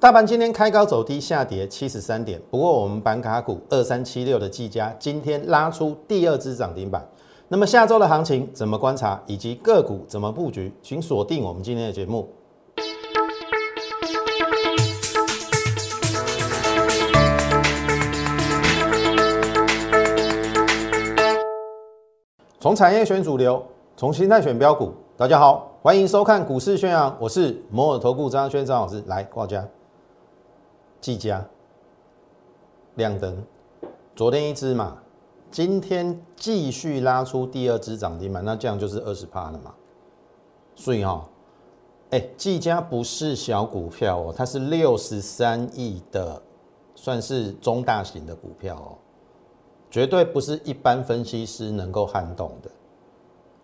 大盘今天开高走低，下跌七十三点。不过我们板卡股二三七六的技嘉今天拉出第二支涨停板。那么下周的行情怎么观察，以及个股怎么布局，请锁定我们今天的节目。从产业选主流，从心态选标股。大家好，欢迎收看股市宣扬，我是摩尔投顾张轩张老师，来挂家。技嘉亮灯，昨天一只嘛，今天继续拉出第二只涨停板，那这样就是二十趴了嘛。所以哈，哎，技嘉不是小股票哦，它是六十三亿的，算是中大型的股票哦，绝对不是一般分析师能够撼动的。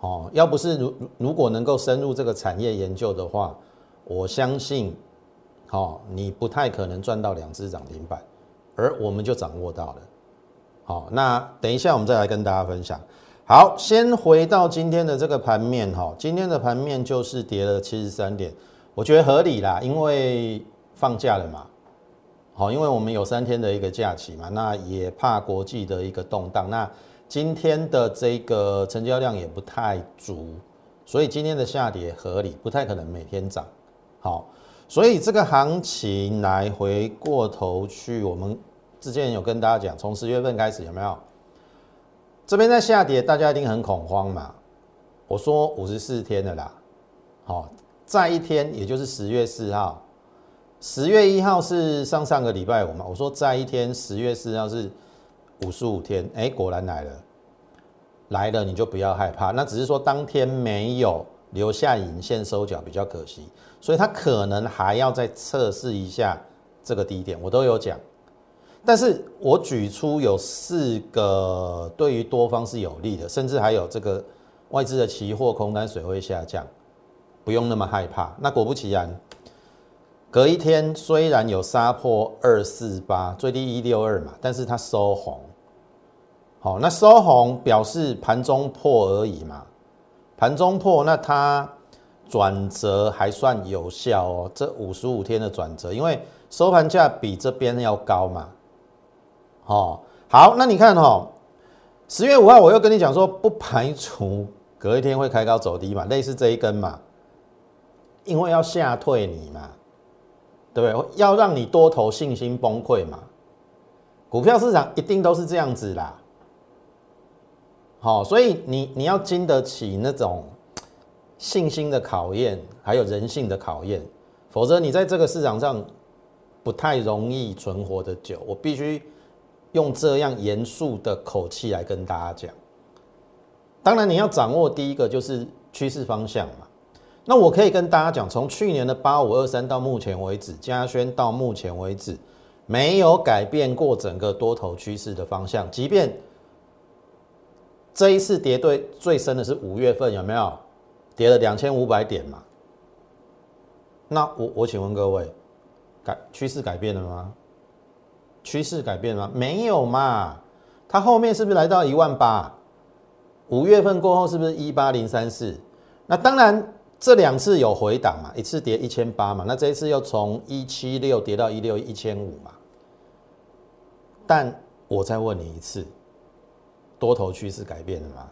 哦，要不是如如果能够深入这个产业研究的话，我相信。好，你不太可能赚到两只涨停板，而我们就掌握到了。好，那等一下我们再来跟大家分享。好，先回到今天的这个盘面哈，今天的盘面就是跌了七十三点，我觉得合理啦，因为放假了嘛。好，因为我们有三天的一个假期嘛，那也怕国际的一个动荡。那今天的这个成交量也不太足，所以今天的下跌合理，不太可能每天涨。好。所以这个行情来回过头去，我们之前有跟大家讲，从十月份开始有没有？这边在下跌，大家一定很恐慌嘛。我说五十四天的啦，好，再一天也就是十月四号，十月一号是上上个礼拜五嘛。我说再一天，十月四号是五十五天，哎，果然来了，来了你就不要害怕，那只是说当天没有。留下影线收脚比较可惜，所以它可能还要再测试一下这个低点，我都有讲。但是我举出有四个对于多方是有利的，甚至还有这个外资的期货空单水位下降，不用那么害怕。那果不其然，隔一天虽然有杀破二四八最低一六二嘛，但是它收红。好，那收红表示盘中破而已嘛。盘中破，那它转折还算有效哦。这五十五天的转折，因为收盘价比这边要高嘛。哦，好，那你看哈，十月五号我又跟你讲说，不排除隔一天会开高走低嘛，类似这一根嘛，因为要吓退你嘛，对不对？要让你多头信心崩溃嘛。股票市场一定都是这样子啦。好，所以你你要经得起那种信心的考验，还有人性的考验，否则你在这个市场上不太容易存活的久。我必须用这样严肃的口气来跟大家讲。当然，你要掌握第一个就是趋势方向嘛。那我可以跟大家讲，从去年的八五二三到目前为止，嘉轩到目前为止没有改变过整个多头趋势的方向，即便。这一次跌对最深的是五月份，有没有跌了两千五百点嘛？那我我请问各位，改趋势改变了吗？趋势改变了吗？没有嘛？它后面是不是来到一万八？五月份过后是不是一八零三四？那当然这两次有回档嘛，一次跌一千八嘛，那这一次又从一七六跌到一六一千五嘛。但我再问你一次。多头趋势改变了吗？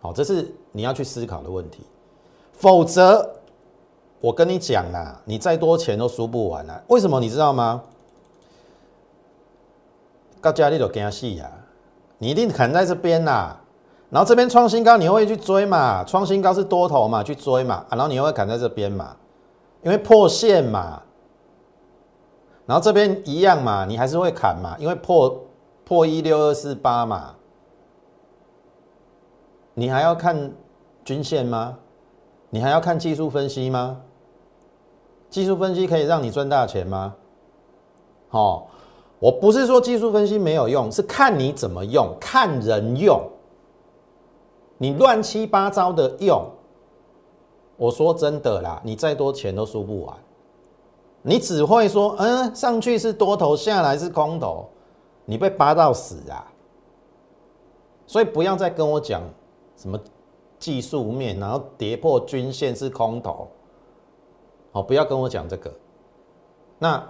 好，这是你要去思考的问题。否则，我跟你讲啦，你再多钱都输不完啊！为什么你知道吗？高价你都惊死呀！你一定砍在这边呐，然后这边创新高，你会去追嘛？创新高是多头嘛，去追嘛？然后你又会砍在这边嘛？因为破线嘛。然后这边一样嘛，你还是会砍嘛？因为破。破一六二四八嘛，你还要看均线吗？你还要看技术分析吗？技术分析可以让你赚大钱吗？哦，我不是说技术分析没有用，是看你怎么用，看人用。你乱七八糟的用，我说真的啦，你再多钱都输不完。你只会说，嗯，上去是多头，下来是空头。你被扒到死啊！所以不要再跟我讲什么技术面，然后跌破均线是空头，好，不要跟我讲这个。那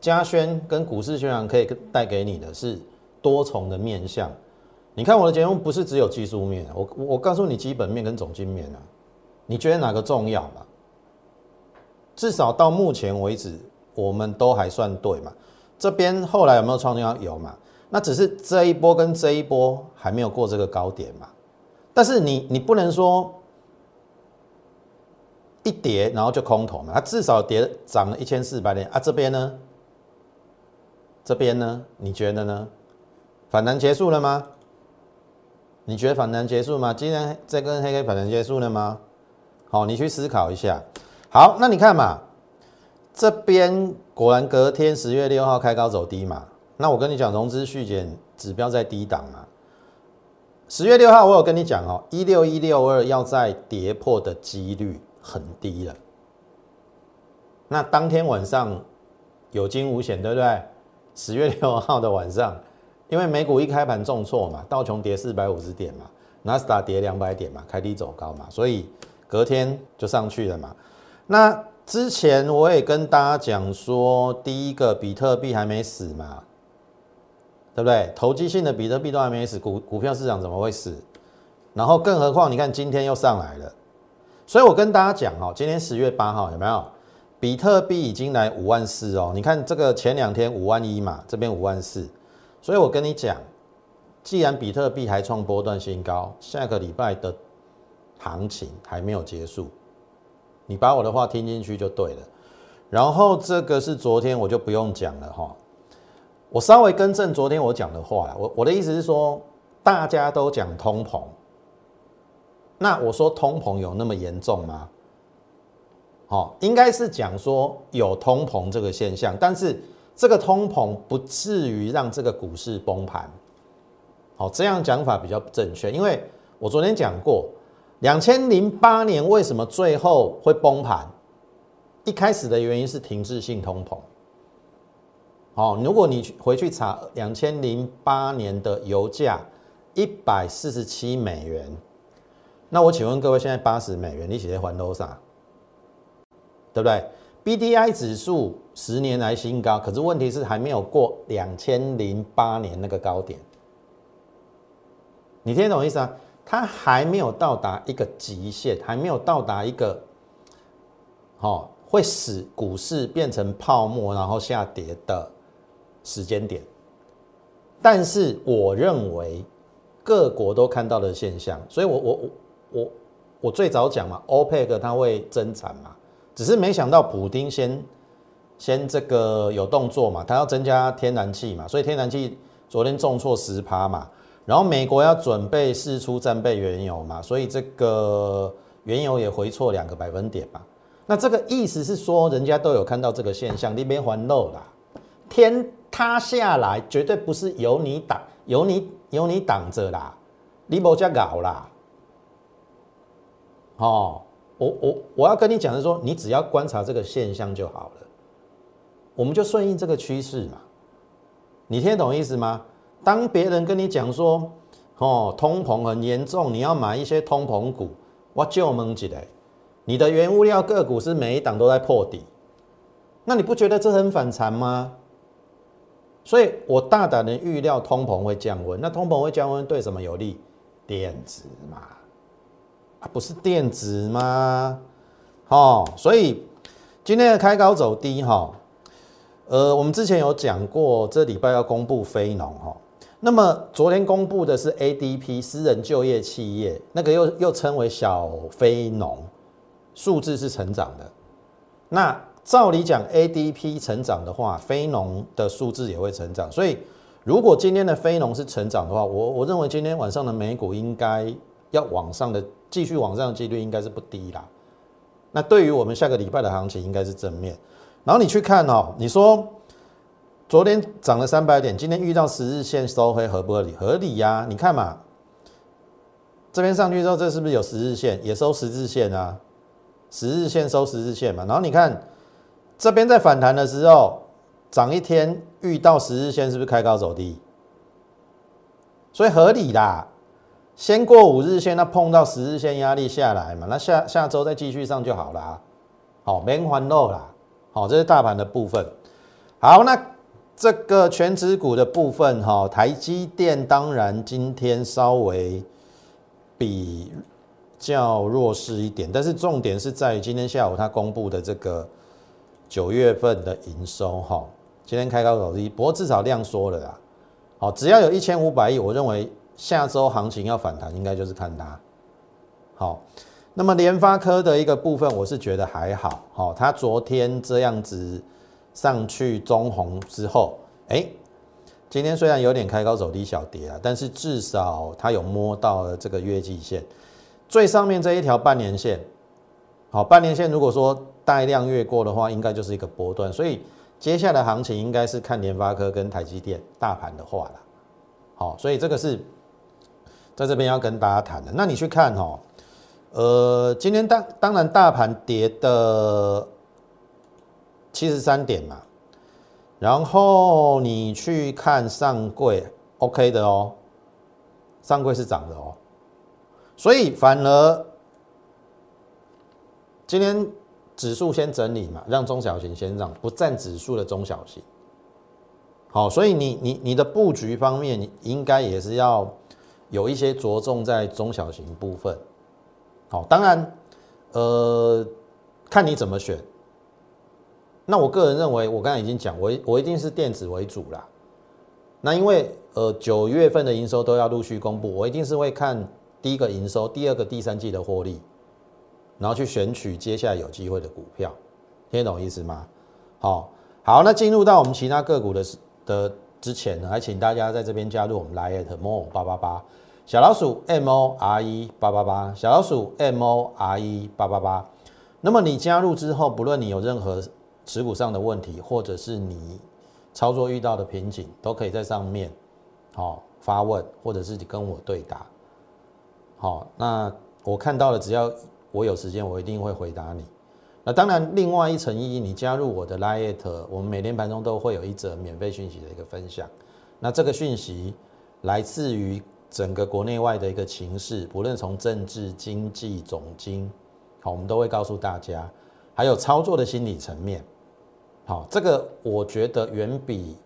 嘉轩跟股市宣扬可以带给你的是多重的面向。你看我的节目不是只有技术面，我我告诉你基本面跟总经面啊，你觉得哪个重要嘛？至少到目前为止，我们都还算对嘛。这边后来有没有创新有嘛？那只是这一波跟这一波还没有过这个高点嘛。但是你你不能说一跌然后就空头嘛，它至少跌涨了一千四百点啊。这边呢？这边呢？你觉得呢？反弹结束了吗？你觉得反弹结束吗？今天这根黑 K 反弹结束了吗？好，你去思考一下。好，那你看嘛，这边果然隔天十月六号开高走低嘛。那我跟你讲，融资续减指标在低档嘛。十月六号我有跟你讲哦，一六一六二要在跌破的几率很低了。那当天晚上有惊无险，对不对？十月六号的晚上。因为美股一开盘重挫嘛，道琼跌四百五十点嘛，纳斯达跌两百点嘛，开低走高嘛，所以隔天就上去了嘛。那之前我也跟大家讲说，第一个比特币还没死嘛，对不对？投机性的比特币都还没死，股股票市场怎么会死？然后更何况你看今天又上来了，所以我跟大家讲哦，今天十月八号有没有？比特币已经来五万四哦，你看这个前两天五万一嘛，这边五万四。所以我跟你讲，既然比特币还创波段新高，下个礼拜的行情还没有结束，你把我的话听进去就对了。然后这个是昨天我就不用讲了哈，我稍微更正昨天我讲的话我我的意思是说，大家都讲通膨，那我说通膨有那么严重吗？好，应该是讲说有通膨这个现象，但是。这个通膨不至于让这个股市崩盘，好，这样讲法比较正确。因为我昨天讲过，两千零八年为什么最后会崩盘？一开始的原因是停滞性通膨。好，如果你回去查两千零八年的油价一百四十七美元，那我请问各位，现在八十美元，你写在还多少？对不对？B D I 指数十年来新高，可是问题是还没有过两千零八年那个高点。你听懂意思啊？它还没有到达一个极限，还没有到达一个，好会使股市变成泡沫然后下跌的时间点。但是我认为各国都看到的现象，所以我我我我我最早讲嘛，OPEC 它会增产嘛。只是没想到普丁先先这个有动作嘛，他要增加天然气嘛，所以天然气昨天重挫十趴嘛，然后美国要准备释出战备原油嘛，所以这个原油也回错两个百分点嘛。那这个意思是说，人家都有看到这个现象，你别还漏啦，天塌下来绝对不是由你挡，由你由你挡着啦，你莫加搞啦，哦。我我我要跟你讲的是说，你只要观察这个现象就好了，我们就顺应这个趋势嘛。你听懂意思吗？当别人跟你讲说，哦，通膨很严重，你要买一些通膨股，我就懵起来。你的原物料个股是每一档都在破底，那你不觉得这很反常吗？所以我大胆的预料通膨会降温，那通膨会降温对什么有利？电子嘛。不是电子吗？哦，所以今天的开高走低哈，呃，我们之前有讲过，这礼拜要公布非农哈。那么昨天公布的是 ADP 私人就业企业，那个又又称为小非农，数字是成长的。那照理讲，ADP 成长的话，非农的数字也会成长。所以如果今天的非农是成长的话，我我认为今天晚上的美股应该要往上的。继续往上的几率应该是不低啦。那对于我们下个礼拜的行情应该是正面。然后你去看哦，你说昨天涨了三百点，今天遇到十日线收黑合不合理？合理呀。你看嘛，这边上去之后，这是不是有十日线？也收十日线啊，十日线收十日线嘛。然后你看这边在反弹的时候，涨一天遇到十日线，是不是开高走低？所以合理啦。先过五日线，那碰到十日线压力下来嘛，那下下周再继续上就好啦。好，没还漏啦，好，这是大盘的部分。好，那这个全指股的部分哈，台积电当然今天稍微比较弱势一点，但是重点是在于今天下午它公布的这个九月份的营收哈，今天开高走低，不过至少量缩了啦。好，只要有一千五百亿，我认为下周行情要反弹，应该就是看它。好，那么联发科的一个部分，我是觉得还好。好，它昨天这样子上去中红之后，哎，今天虽然有点开高走低小跌啊，但是至少它有摸到了这个月季线最上面这一条半年线。好，半年线如果说带量越过的话，应该就是一个波段，所以。接下来行情应该是看联发科跟台积电大盘的话了，好，所以这个是在这边要跟大家谈的。那你去看哦，呃，今天当当然大盘跌的七十三点嘛，然后你去看上柜，OK 的哦，上柜是涨的哦，所以反而今天。指数先整理嘛，让中小型先涨，不占指数的中小型。好，所以你你你的布局方面，你应该也是要有一些着重在中小型部分。好，当然，呃，看你怎么选。那我个人认为，我刚才已经讲，我我一定是电子为主啦。那因为呃九月份的营收都要陆续公布，我一定是会看第一个营收，第二个第三季的获利。然后去选取接下来有机会的股票，听得懂意思吗？好，好，那进入到我们其他个股的的之前呢，还请大家在这边加入我们 Lite More 八八八小老鼠 M O R E 八八八小老鼠 M O R E 八八八。那么你加入之后，不论你有任何持股上的问题，或者是你操作遇到的瓶颈，都可以在上面好发问，或者是你跟我对答。好，那我看到了，只要我有时间，我一定会回答你。那当然，另外一层意义，你加入我的 Lite，我们每天盘中都会有一则免费讯息的一个分享。那这个讯息来自于整个国内外的一个情势，不论从政治、经济、总经，好，我们都会告诉大家，还有操作的心理层面。好，这个我觉得远比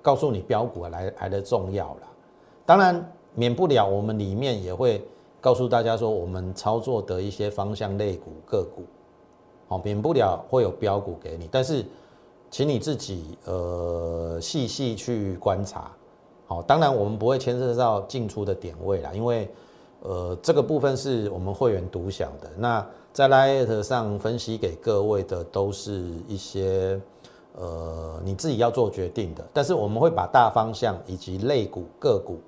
告诉你标股来来的重要了。当然，免不了我们里面也会。告诉大家说，我们操作的一些方向类股个股，好，免不了会有标股给你，但是，请你自己呃细细去观察，好，当然我们不会牵涉到进出的点位啦，因为呃这个部分是我们会员独享的。那在 Lite 上分析给各位的都是一些呃你自己要做决定的，但是我们会把大方向以及类股个股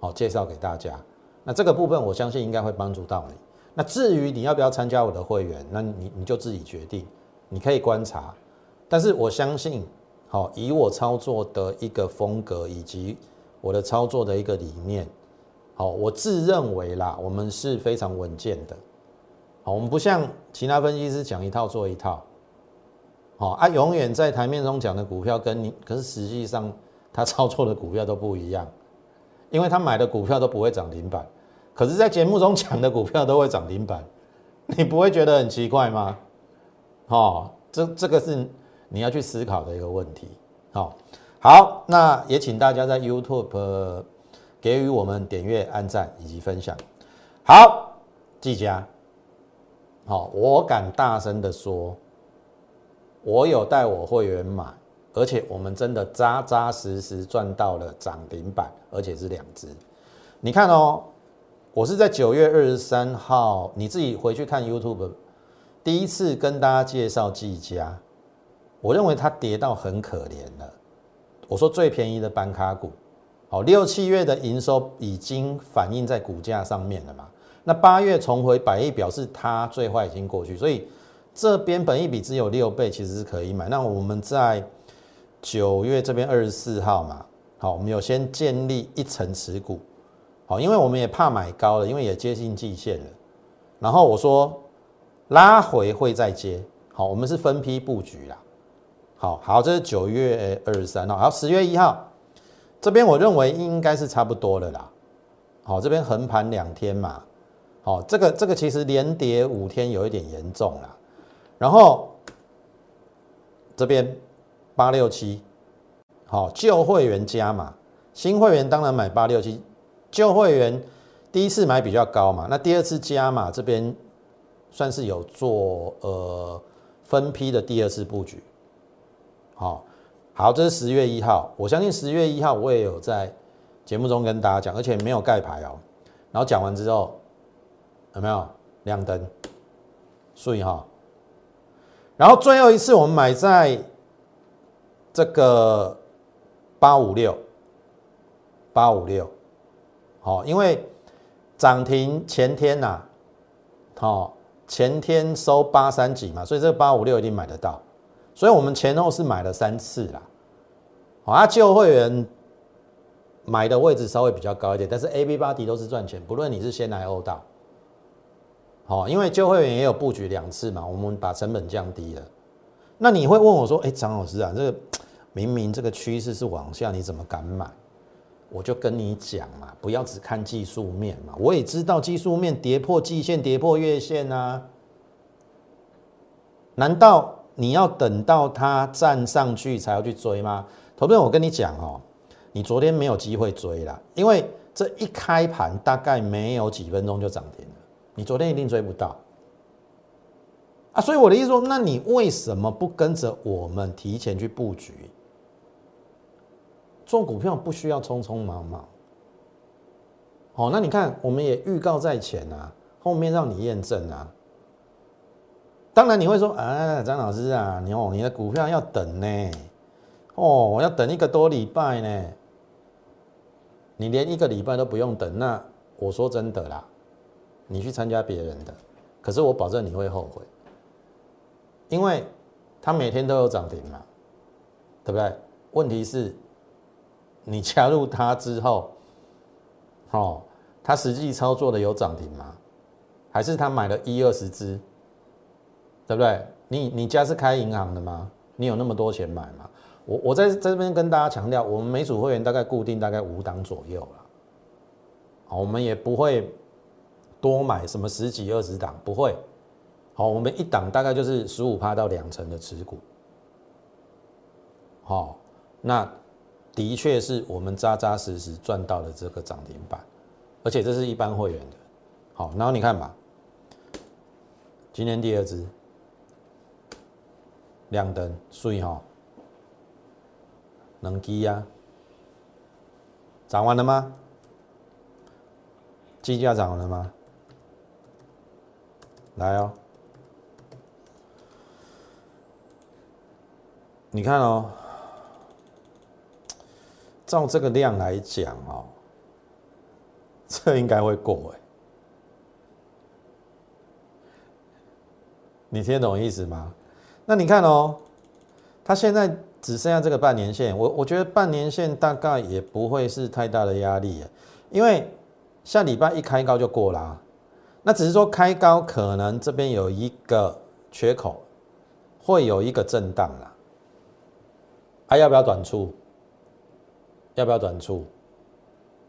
好介绍给大家。那这个部分我相信应该会帮助到你。那至于你要不要参加我的会员，那你你就自己决定。你可以观察，但是我相信，好以我操作的一个风格以及我的操作的一个理念，好，我自认为啦，我们是非常稳健的。我们不像其他分析师讲一套做一套。好啊，永远在台面中讲的股票跟你，可是实际上他操作的股票都不一样，因为他买的股票都不会涨停板。可是，在节目中讲的股票都会涨停板，你不会觉得很奇怪吗？哦，这这个是你要去思考的一个问题。好，好，那也请大家在 YouTube 给予我们点阅、按赞以及分享。好，季家，好，我敢大声的说，我有带我会员买，而且我们真的扎扎实实赚到了涨停板，而且是两只。你看哦。我是在九月二十三号，你自己回去看 YouTube，第一次跟大家介绍技嘉，我认为它跌到很可怜了。我说最便宜的板卡股，好，六七月的营收已经反映在股价上面了嘛？那八月重回百亿，表示它最坏已经过去，所以这边本益比只有六倍，其实是可以买。那我们在九月这边二十四号嘛，好，我们有先建立一层持股。好，因为我们也怕买高了，因为也接近季线了。然后我说拉回会再接。好，我们是分批布局啦。好好，这是九月二十三号，好，十月一号这边我认为应该是差不多了啦。好，这边横盘两天嘛。哦，这个这个其实连跌五天有一点严重啦。然后这边八六七，好，旧会员加嘛，新会员当然买八六七，旧会员第一次买比较高嘛，那第二次加嘛，这边算是有做呃分批的第二次布局，好，好，这是十月一号，我相信十月一号我也有在节目中跟大家讲，而且没有盖牌哦，然后讲完之后有没有亮灯？所以哈。然后最后一次我们买在这个八五六八五六，好，因为涨停前天呐，好前天收八三几嘛，所以这个八五六一定买得到，所以我们前后是买了三次啦，好，啊旧会员买的位置稍微比较高一点，但是 A B 八 D 都是赚钱，不论你是先来欧到。好，因为旧会员也有布局两次嘛，我们把成本降低了。那你会问我说：“哎，张老师啊，这个明明这个趋势是往下，你怎么敢买？”我就跟你讲嘛，不要只看技术面嘛。我也知道技术面跌破季线、跌破月线啊。难道你要等到它站上去才要去追吗？投资，我跟你讲哦，你昨天没有机会追了，因为这一开盘大概没有几分钟就涨停了。你昨天一定追不到啊！所以我的意思说，那你为什么不跟着我们提前去布局？做股票不需要匆匆忙忙。好，那你看，我们也预告在前啊，后面让你验证啊。当然你会说，啊，张老师啊，你哦，你的股票要等呢，哦，我要等一个多礼拜呢。你连一个礼拜都不用等，那我说真的啦。你去参加别人的，可是我保证你会后悔，因为他每天都有涨停嘛，对不对？问题是，你加入他之后，哦，他实际操作的有涨停吗？还是他买了一二十只，对不对？你你家是开银行的吗？你有那么多钱买吗？我我在这边跟大家强调，我们每组会员大概固定大概五档左右了，我们也不会。多买什么十几二十档？不会，好，我们一档大概就是十五趴到两成的持股，好，那的确是我们扎扎实实赚到了这个涨停板，而且这是一般会员的，好，然后你看吧，今天第二支亮灯，所以哈，能机呀，涨完了吗？机价涨完了吗？来哦，你看哦，照这个量来讲哦，这应该会过哎，你听懂意思吗？那你看哦，它现在只剩下这个半年线，我我觉得半年线大概也不会是太大的压力，因为下礼拜一开高就过啦。那只是说开高，可能这边有一个缺口，会有一个震荡啦。还要不要短出？要不要短出？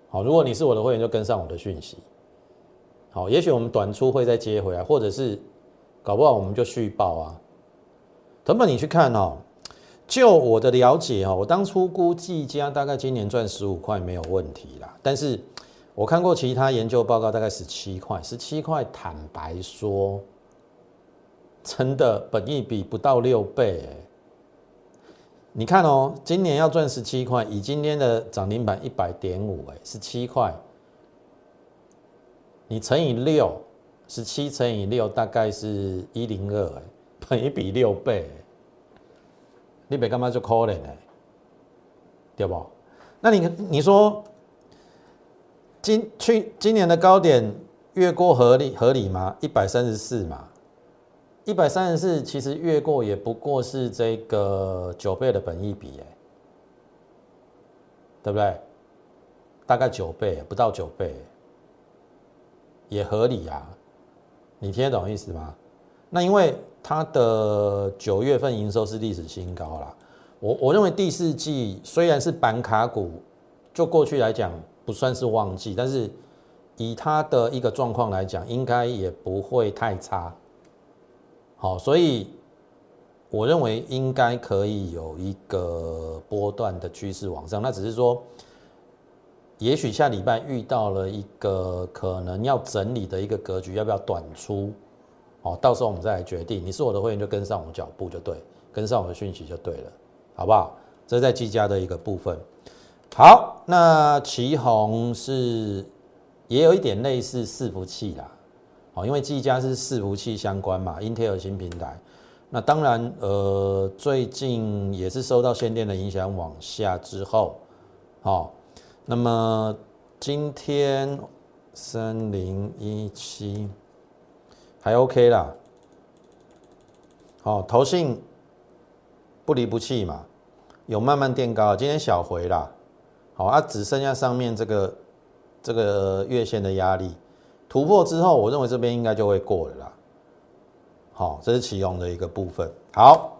好，如果你是我的会员，就跟上我的讯息。好，也许我们短出会再接回来，或者是搞不好我们就续报啊。等本你去看哦，就我的了解哦，我当初估计家大概今年赚十五块没有问题啦，但是。我看过其他研究报告，大概十七块，十七块，坦白说，真的本益比不到六倍。你看哦，今年要赚十七块，以今天的涨停板一百点五，哎，十七块，你乘以六，十七乘以六大概是一零二，哎，本益比六倍，你别干嘛就可怜哎，对不？那你你说？今去今年的高点越过合理合理吗？一百三十四嘛，一百三十四其实越过也不过是这个九倍的本益比哎，对不对？大概九倍不到九倍，也合理啊。你听得懂意思吗？那因为它的九月份营收是历史新高啦。我我认为第四季虽然是板卡股，就过去来讲。不算是旺季，但是以它的一个状况来讲，应该也不会太差。好，所以我认为应该可以有一个波段的趋势往上，那只是说，也许下礼拜遇到了一个可能要整理的一个格局，要不要短出？哦，到时候我们再来决定。你是我的会员，就跟上我脚步就对，跟上我的讯息就对了，好不好？这是在积家的一个部分。好，那旗宏是也有一点类似伺服器啦，哦，因为技嘉是伺服器相关嘛，Intel 新平台。那当然，呃，最近也是受到限电的影响往下之后，好，那么今天三零一七还 OK 啦，好，投信不离不弃嘛，有慢慢垫高，今天小回啦。好啊，只剩下上面这个这个月线的压力突破之后，我认为这边应该就会过了啦。好，这是启用的一个部分。好，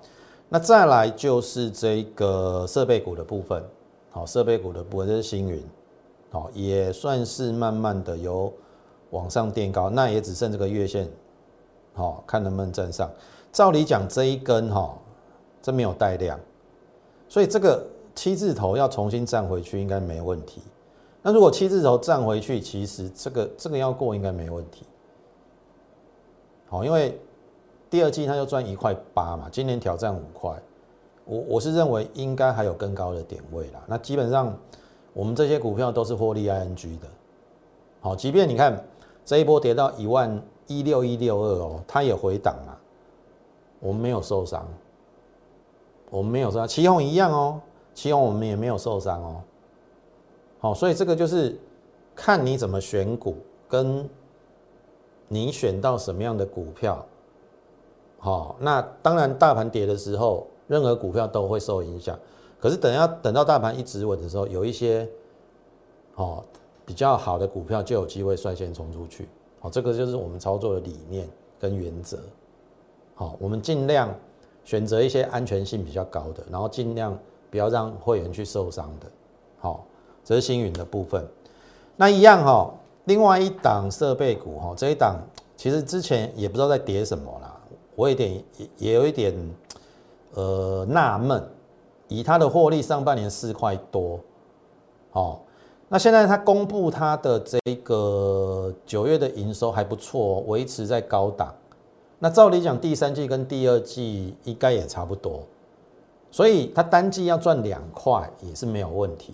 那再来就是这个设备股的部分。好，设备股的部分这是星云，好，也算是慢慢的有往上垫高，那也只剩这个月线，好，看能不能站上。照理讲这一根哈，这没有带量，所以这个。七字头要重新站回去应该没问题。那如果七字头站回去，其实这个这个要过应该没问题。好，因为第二季它就赚一块八嘛，今年挑战五块，我我是认为应该还有更高的点位啦。那基本上我们这些股票都是获利 ING 的。好，即便你看这一波跌到一万一六一六二哦，它也回档了，我们没有受伤，我们没有受伤，旗宏一样哦。希望我们也没有受伤哦，好，所以这个就是看你怎么选股，跟你选到什么样的股票，好，那当然大盘跌的时候，任何股票都会受影响。可是等要等到大盘一直稳的时候，有一些哦比较好的股票就有机会率先冲出去，好，这个就是我们操作的理念跟原则。好，我们尽量选择一些安全性比较高的，然后尽量。不要让会员去受伤的，好，这是星云的部分。那一样哈，另外一档设备股哈，这一档其实之前也不知道在跌什么啦，我有点也也有一点呃纳闷，以它的获利上半年四块多，哦，那现在它公布它的这个九月的营收还不错，维持在高档。那照理讲，第三季跟第二季应该也差不多。所以它单季要赚两块也是没有问题。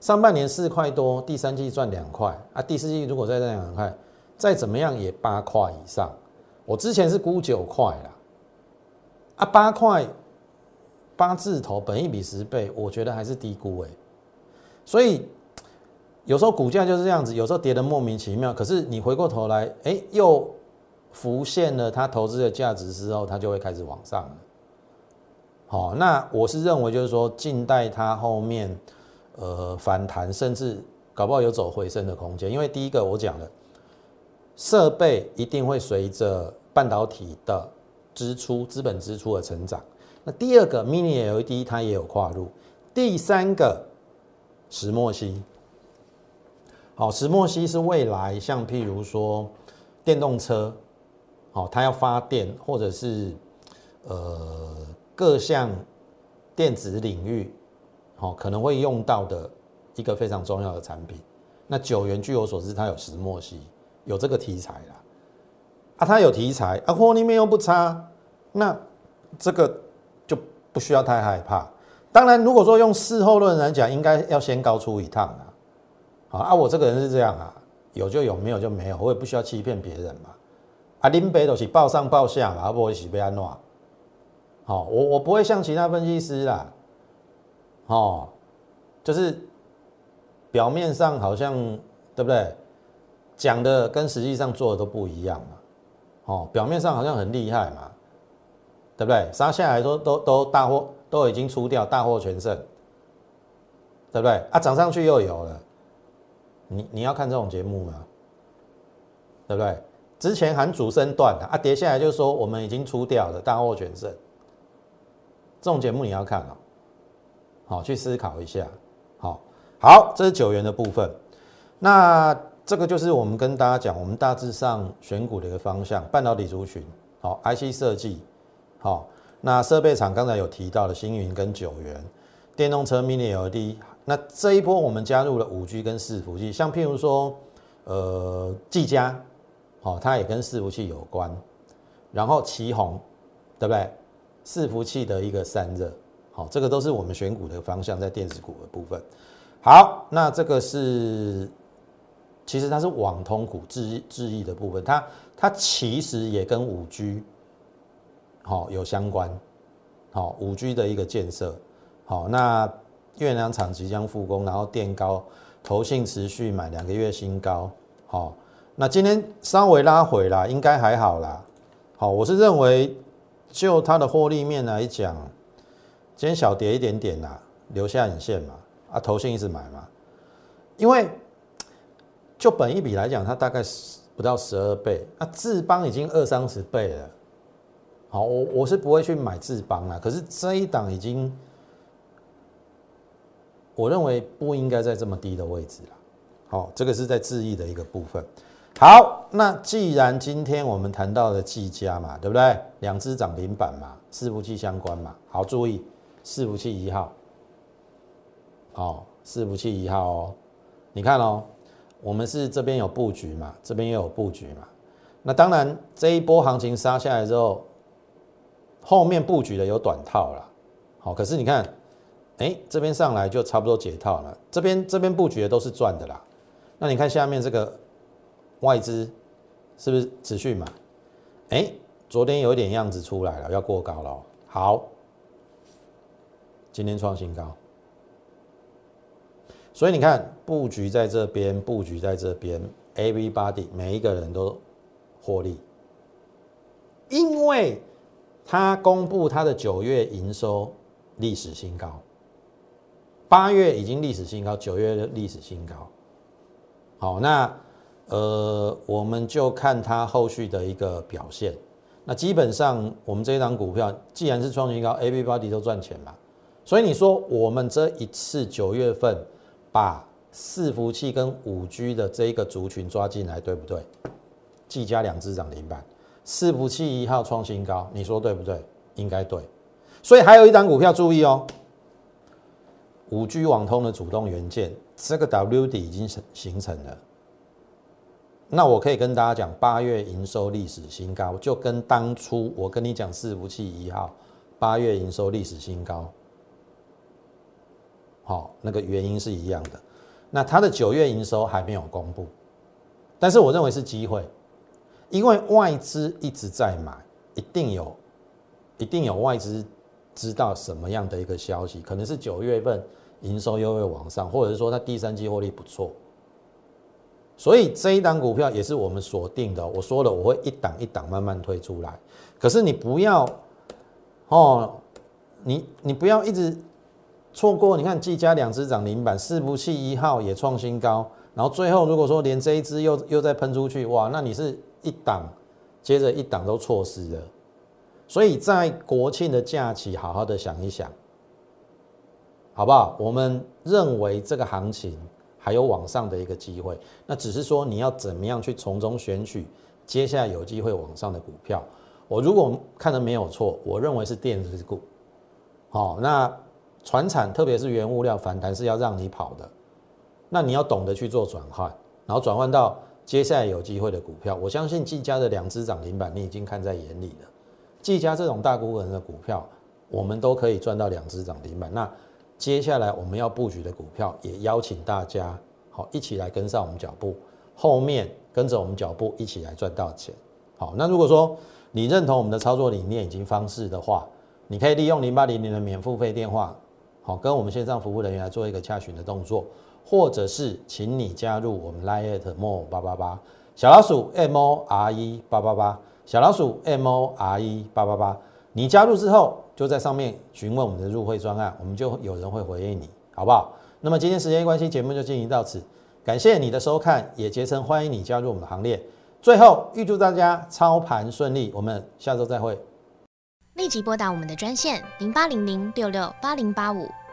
上半年四块多，第三季赚两块啊，第四季如果再赚两块，再怎么样也八块以上。我之前是估九块啦，啊八块八字头，本一比十倍，我觉得还是低估哎。所以有时候股价就是这样子，有时候跌得莫名其妙，可是你回过头来，哎，又浮现了它投资的价值之后，它就会开始往上了。好，那我是认为就是说，近代它后面，呃，反弹，甚至搞不好有走回升的空间。因为第一个我讲了，设备一定会随着半导体的支出、资本支出的成长。那第二个，mini LED 它也有跨入。第三个，石墨烯。好，石墨烯是未来像譬如说电动车，好，它要发电或者是呃。各项电子领域，好可能会用到的一个非常重要的产品。那九元据我所知，它有石墨烯，有这个题材啦。啊，它有题材，啊，获利面又不差，那这个就不需要太害怕。当然，如果说用事后论来讲，应该要先高出一趟啊。好啊，我这个人是这样啊，有就有，没有就没有，我也不需要欺骗别人嘛。啊，林北都是报上报下嘛，不会是被安怎？好，我我不会像其他分析师啦，哦，就是表面上好像对不对？讲的跟实际上做的都不一样嘛，哦，表面上好像很厉害嘛，对不对？杀下来都都都大货都已经出掉，大获全胜，对不对？啊，涨上去又有了，你你要看这种节目吗？对不对？之前喊主升段的啊，跌下来就说我们已经出掉了，大获全胜。这种节目你要看哦，好去思考一下，好，好，这是九元的部分。那这个就是我们跟大家讲，我们大致上选股的一个方向，半导体族群，好，IC 设计，好，那设备厂刚才有提到的星云跟九元，电动车 Mini LED，那这一波我们加入了五 G 跟伺服器，像譬如说，呃，技嘉，好，它也跟伺服器有关，然后旗宏，对不对？伺服器的一个散热，好，这个都是我们选股的方向，在电子股的部分。好，那这个是，其实它是网通股智智易的部分，它它其实也跟五 G。好，有相关，好五 G 的一个建设，好，那月亮厂即将复工，然后电高，投信持续买两个月新高，好，那今天稍微拉回啦，应该还好啦，好，我是认为就它的获利面来讲，今天小跌一点点啦，留下影线嘛，啊，投信一直买嘛，因为就本一笔来讲，它大概十不到十二倍，那智邦已经二三十倍了。好，我我是不会去买智邦啦，可是这一档已经，我认为不应该在这么低的位置了。好，这个是在质疑的一个部分。好，那既然今天我们谈到了技嘉嘛，对不对？两只涨停板嘛，伺服器相关嘛。好，注意伺服器一号。好，伺服器一号哦，你看哦，我们是这边有布局嘛，这边也有布局嘛。那当然，这一波行情杀下来之后。后面布局的有短套了，好，可是你看，哎，这边上来就差不多解套了。这边这边布局的都是赚的啦。那你看下面这个外资是不是持续买？哎，昨天有一点样子出来了，要过高了。好，今天创新高。所以你看布局在这边，布局在这边，everybody 每一个人都获利，因为。他公布他的九月营收历史新高，八月已经历史新高，九月的历史新高。好，那呃，我们就看它后续的一个表现。那基本上，我们这一档股票既然是创新高，everybody 都赚钱嘛。所以你说我们这一次九月份把伺服器跟五 G 的这一个族群抓进来，对不对？技嘉两只涨停板。伺服器一号创新高，你说对不对？应该对。所以还有一档股票注意哦，五 G 网通的主动元件，这个 W 底已经形形成了。那我可以跟大家讲，八月营收历史新高，就跟当初我跟你讲伺服器一号八月营收历史新高，好，那个原因是一样的。那它的九月营收还没有公布，但是我认为是机会。因为外资一直在买，一定有，一定有外资知道什么样的一个消息，可能是九月份营收又会往上，或者是说它第三季获利不错，所以这一档股票也是我们锁定的。我说了，我会一档一档慢慢推出来，可是你不要，哦，你你不要一直错过。你看，技嘉两只涨零板，四不器一号也创新高，然后最后如果说连这一只又又再喷出去，哇，那你是。一档接着一档都错失了，所以在国庆的假期好好的想一想，好不好？我们认为这个行情还有往上的一个机会，那只是说你要怎么样去从中选取接下来有机会往上的股票。我如果看的没有错，我认为是电子股。好，那船产特别是原物料反弹是要让你跑的，那你要懂得去做转换，然后转换到。接下来有机会的股票，我相信技嘉的两只涨停板你已经看在眼里了。技嘉这种大股本的股票，我们都可以赚到两只涨停板。那接下来我们要布局的股票，也邀请大家好一起来跟上我们脚步，后面跟着我们脚步一起来赚到钱。好，那如果说你认同我们的操作理念以及方式的话，你可以利用零八零零的免付费电话，好跟我们线上服务人员来做一个洽询的动作。或者是请你加入我们 Line more 八八八小老鼠 M O R E 八八八小老鼠 M O R E 八八八，你加入之后就在上面询问我们的入会专案，我们就有人会回应你，好不好？那么今天时间关系，节目就进行到此，感谢你的收看，也竭诚欢迎你加入我们的行列。最后预祝大家操盘顺利，我们下周再会。立即拨打我们的专线零八零零六六八零八五。